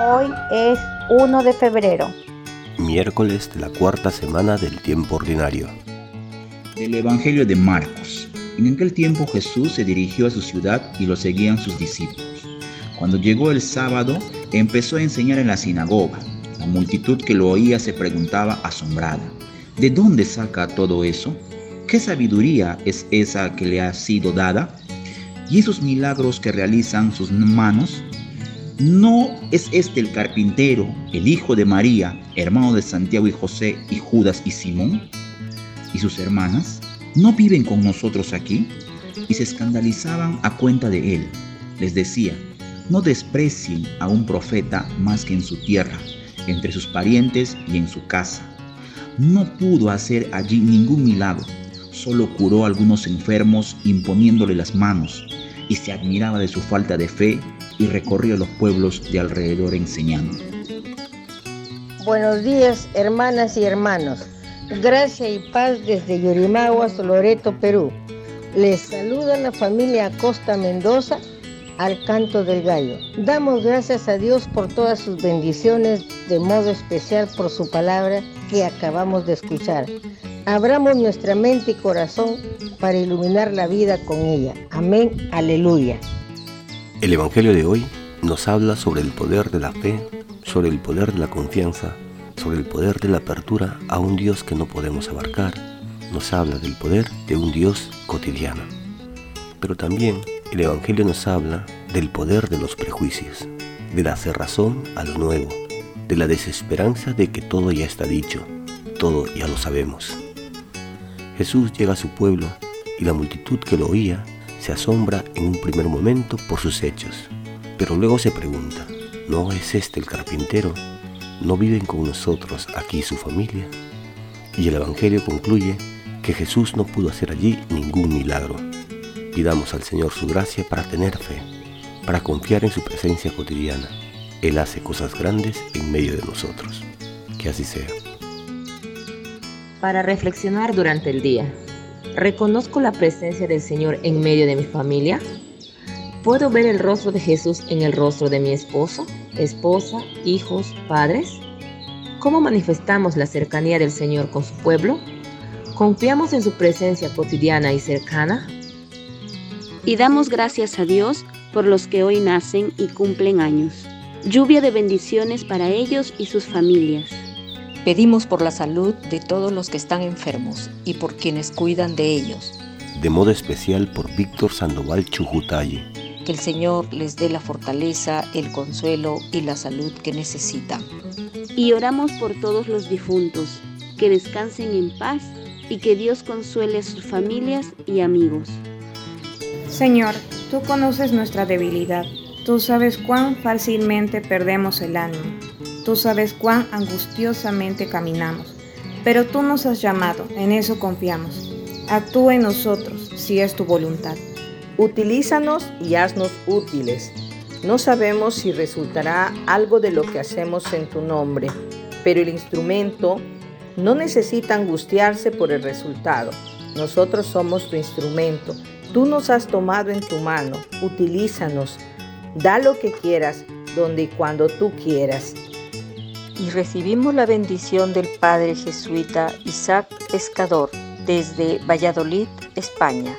Hoy es 1 de febrero. Miércoles de la cuarta semana del tiempo ordinario. Del Evangelio de Marcos. En aquel tiempo Jesús se dirigió a su ciudad y lo seguían sus discípulos. Cuando llegó el sábado, empezó a enseñar en la sinagoga. La multitud que lo oía se preguntaba asombrada, ¿de dónde saca todo eso? ¿Qué sabiduría es esa que le ha sido dada? ¿Y esos milagros que realizan sus manos? ¿No es este el carpintero, el hijo de María, hermano de Santiago y José y Judas y Simón? ¿Y sus hermanas? ¿No viven con nosotros aquí? Y se escandalizaban a cuenta de él. Les decía, no desprecien a un profeta más que en su tierra, entre sus parientes y en su casa. No pudo hacer allí ningún milagro, solo curó a algunos enfermos imponiéndole las manos, y se admiraba de su falta de fe y recorría los pueblos de alrededor enseñando. Buenos días, hermanas y hermanos. Gracia y paz desde Yurimaguas, Loreto, Perú. Les saluda la familia Acosta Mendoza al canto del gallo. Damos gracias a Dios por todas sus bendiciones, de modo especial por su palabra que acabamos de escuchar. Abramos nuestra mente y corazón para iluminar la vida con ella. Amén, aleluya. El Evangelio de hoy nos habla sobre el poder de la fe, sobre el poder de la confianza, sobre el poder de la apertura a un Dios que no podemos abarcar. Nos habla del poder de un Dios cotidiano. Pero también el Evangelio nos habla del poder de los prejuicios, de la cerrazón a lo nuevo, de la desesperanza de que todo ya está dicho, todo ya lo sabemos. Jesús llega a su pueblo y la multitud que lo oía se asombra en un primer momento por sus hechos, pero luego se pregunta, ¿no es este el carpintero? ¿No viven con nosotros aquí su familia? Y el Evangelio concluye que Jesús no pudo hacer allí ningún milagro. Pidamos al Señor su gracia para tener fe, para confiar en su presencia cotidiana. Él hace cosas grandes en medio de nosotros. Que así sea para reflexionar durante el día. ¿Reconozco la presencia del Señor en medio de mi familia? ¿Puedo ver el rostro de Jesús en el rostro de mi esposo, esposa, hijos, padres? ¿Cómo manifestamos la cercanía del Señor con su pueblo? ¿Confiamos en su presencia cotidiana y cercana? Y damos gracias a Dios por los que hoy nacen y cumplen años. Lluvia de bendiciones para ellos y sus familias. Pedimos por la salud de todos los que están enfermos y por quienes cuidan de ellos. De modo especial por Víctor Sandoval Chujutaye. Que el Señor les dé la fortaleza, el consuelo y la salud que necesitan. Y oramos por todos los difuntos, que descansen en paz y que Dios consuele a sus familias y amigos. Señor, tú conoces nuestra debilidad. Tú sabes cuán fácilmente perdemos el ánimo. Tú sabes cuán angustiosamente caminamos, pero tú nos has llamado, en eso confiamos. Actúa en nosotros, si es tu voluntad. Utilízanos y haznos útiles. No sabemos si resultará algo de lo que hacemos en tu nombre, pero el instrumento no necesita angustiarse por el resultado. Nosotros somos tu instrumento. Tú nos has tomado en tu mano. Utilízanos. Da lo que quieras, donde y cuando tú quieras y recibimos la bendición del Padre jesuita Isaac Pescador desde Valladolid, España.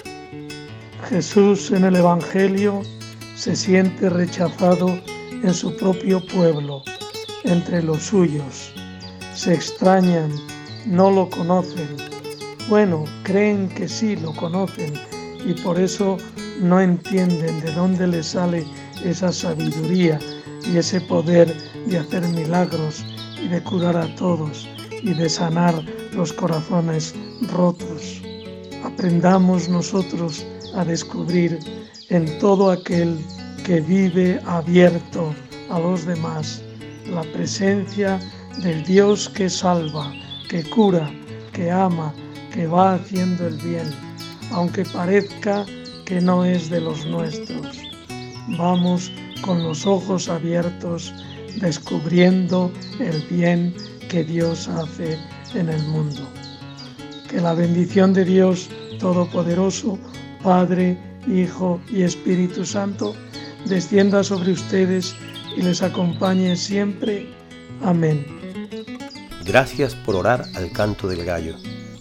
Jesús en el Evangelio se siente rechazado en su propio pueblo, entre los suyos. Se extrañan, no lo conocen. Bueno, creen que sí lo conocen y por eso no entienden de dónde le sale esa sabiduría y ese poder de hacer milagros y de curar a todos y de sanar los corazones rotos. Aprendamos nosotros a descubrir en todo aquel que vive abierto a los demás la presencia del Dios que salva, que cura, que ama, que va haciendo el bien, aunque parezca que no es de los nuestros. Vamos con los ojos abiertos, descubriendo el bien que Dios hace en el mundo. Que la bendición de Dios Todopoderoso, Padre, Hijo y Espíritu Santo, descienda sobre ustedes y les acompañe siempre. Amén. Gracias por orar al canto del gallo.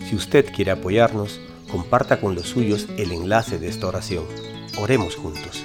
Si usted quiere apoyarnos, comparta con los suyos el enlace de esta oración. Oremos juntos.